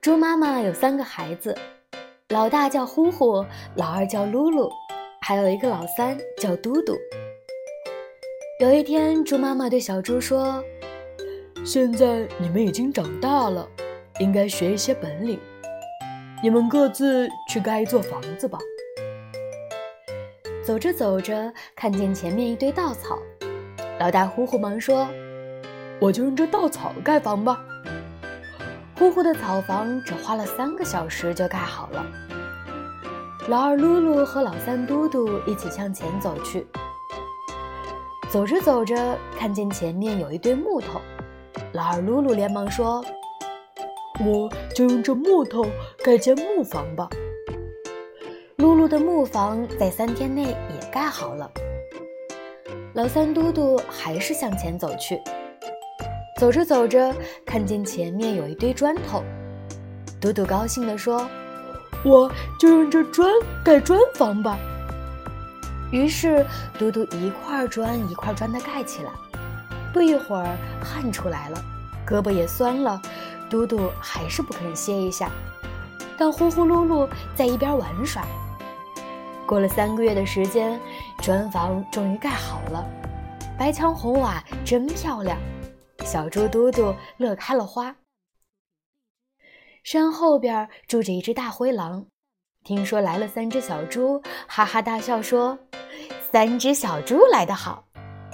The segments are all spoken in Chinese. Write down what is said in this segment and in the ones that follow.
猪妈妈有三个孩子，老大叫呼呼，老二叫噜噜，还有一个老三叫嘟嘟。有一天，猪妈妈对小猪说：“现在你们已经长大了，应该学一些本领。你们各自去盖一座房子吧。”走着走着，看见前面一堆稻草，老大呼呼忙说：“我就用这稻草盖房吧。”呼呼的草房只花了三个小时就盖好了。老二噜噜和老三嘟嘟一起向前走去。走着走着，看见前面有一堆木头，老二噜噜连忙说：“我就用这木头盖间木房吧。”噜噜的木房在三天内也盖好了。老三嘟嘟还是向前走去。走着走着，看见前面有一堆砖头，嘟嘟高兴地说：“我就用这砖盖砖房吧。”于是，嘟嘟一块砖一块砖地盖起来。不一会儿，汗出来了，胳膊也酸了，嘟嘟还是不肯歇一下。但呼呼噜噜在一边玩耍。过了三个月的时间，砖房终于盖好了，白墙红瓦，真漂亮。小猪嘟嘟乐开了花。山后边住着一只大灰狼，听说来了三只小猪，哈哈大笑说：“三只小猪来得好，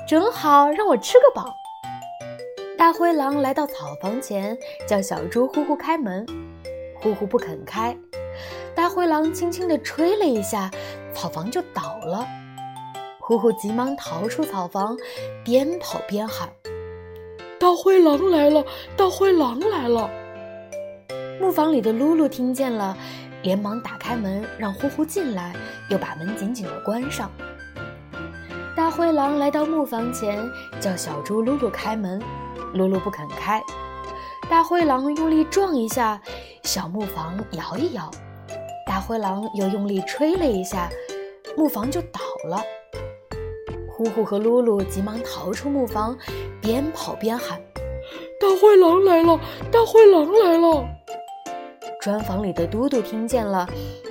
正好让我吃个饱。”大灰狼来到草房前，叫小猪呼呼开门，呼呼不肯开。大灰狼轻轻地吹了一下，草房就倒了。呼呼急忙逃出草房，边跑边喊。大灰狼来了！大灰狼来了！木房里的噜噜听见了，连忙打开门，让呼呼进来，又把门紧紧地关上。大灰狼来到木房前，叫小猪噜噜开门，噜噜不肯开。大灰狼用力撞一下，小木房摇一摇。大灰狼又用力吹了一下，木房就倒了。呼呼和噜噜急忙逃出木房，边跑边喊：“大灰狼来了！大灰狼来了！”砖房里的嘟嘟听见了，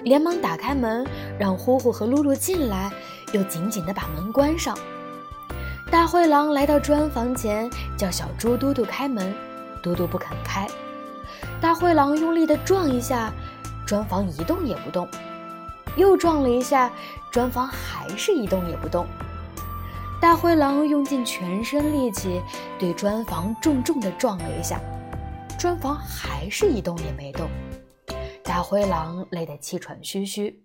连忙打开门，让呼呼和噜噜进来，又紧紧地把门关上。大灰狼来到砖房前，叫小猪嘟嘟开门，嘟嘟不肯开。大灰狼用力地撞一下，砖房一动也不动；又撞了一下，砖房还是一动也不动。大灰狼用尽全身力气对砖房重重地撞了一下，砖房还是一动也没动。大灰狼累得气喘吁吁，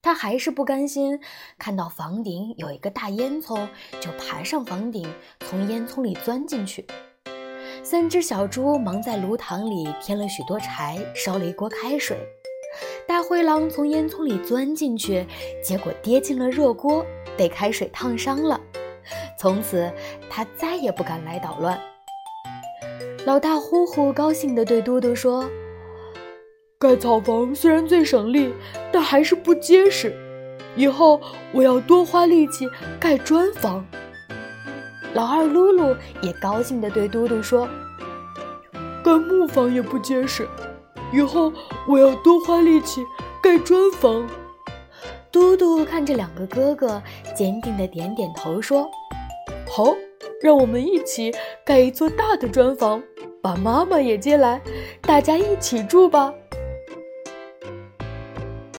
他还是不甘心，看到房顶有一个大烟囱，就爬上房顶，从烟囱里钻进去。三只小猪忙在炉膛里添了许多柴，烧了一锅开水。灰狼从烟囱里钻进去，结果跌进了热锅。被开水烫伤了，从此他再也不敢来捣乱。老大呼呼高兴地对嘟嘟说：“盖草房虽然最省力，但还是不结实。以后我要多花力气盖砖房。”老二噜噜也高兴地对嘟嘟说：“盖木房也不结实，以后我要多花力气盖砖房。”嘟嘟看着两个哥哥，坚定的点点头，说：“好，让我们一起盖一座大的砖房，把妈妈也接来，大家一起住吧。”